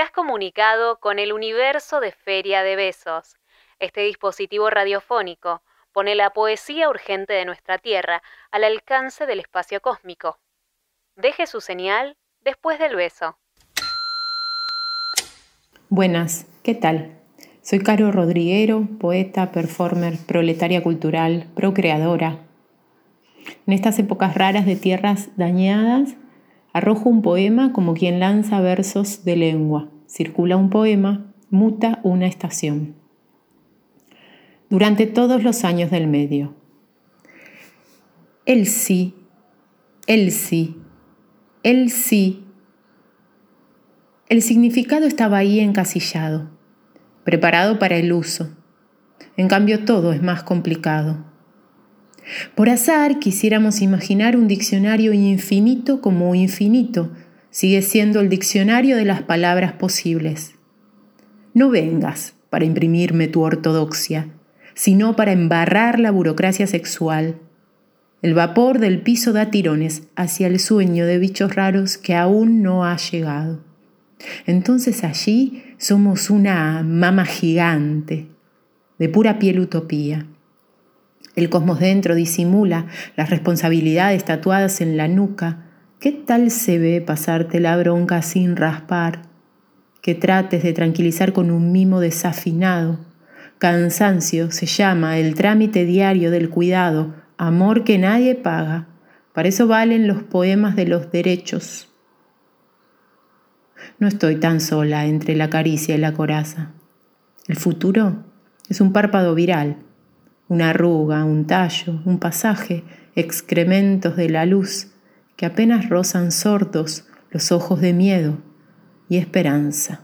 Te has comunicado con el universo de Feria de Besos. Este dispositivo radiofónico pone la poesía urgente de nuestra Tierra al alcance del espacio cósmico. Deje su señal después del beso. Buenas, ¿qué tal? Soy Caro Rodriguero, poeta, performer, proletaria cultural, procreadora. En estas épocas raras de tierras dañadas, arrojo un poema como quien lanza versos de lengua. Circula un poema, muta una estación. Durante todos los años del medio. El sí, el sí, el sí el significado estaba ahí encasillado, preparado para el uso. En cambio todo es más complicado. Por azar quisiéramos imaginar un diccionario infinito como infinito sigue siendo el diccionario de las palabras posibles. No vengas para imprimirme tu ortodoxia, sino para embarrar la burocracia sexual. El vapor del piso da tirones hacia el sueño de bichos raros que aún no ha llegado. Entonces allí somos una mama gigante, de pura piel utopía. El cosmos dentro disimula las responsabilidades tatuadas en la nuca. ¿Qué tal se ve pasarte la bronca sin raspar? Que trates de tranquilizar con un mimo desafinado. Cansancio se llama el trámite diario del cuidado, amor que nadie paga. Para eso valen los poemas de los derechos. No estoy tan sola entre la caricia y la coraza. El futuro es un párpado viral, una arruga, un tallo, un pasaje, excrementos de la luz que apenas rozan sordos los ojos de miedo y esperanza.